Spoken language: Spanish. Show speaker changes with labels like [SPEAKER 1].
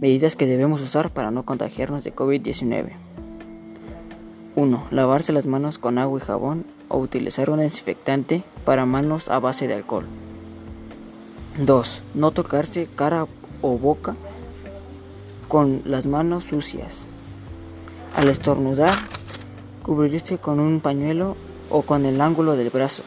[SPEAKER 1] Medidas que debemos usar para no contagiarnos de COVID-19. 1. Lavarse las manos con agua y jabón o utilizar un desinfectante para manos a base de alcohol. 2. No tocarse cara o boca con las manos sucias. Al estornudar, cubrirse con un pañuelo o con el ángulo del brazo.